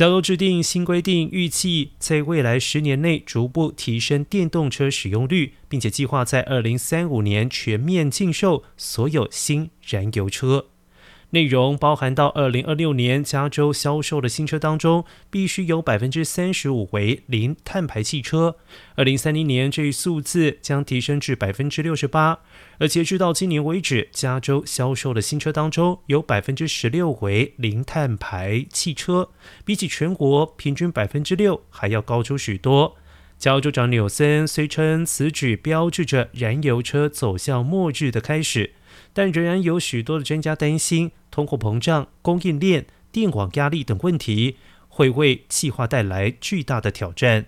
加州制定新规定，预计在未来十年内逐步提升电动车使用率，并且计划在二零三五年全面禁售所有新燃油车。内容包含到二零二六年加州销售的新车当中，必须有百分之三十五为零碳排汽车；二零三零年这一数字将提升至百分之六十八。而截至到今年为止，加州销售的新车当中有百分之十六为零碳排汽车，比起全国平均百分之六还要高出许多。加州长纽森虽称此举标志着燃油车走向末日的开始。但仍然有许多的专家担心，通货膨胀、供应链、电网压力等问题会为计划带来巨大的挑战。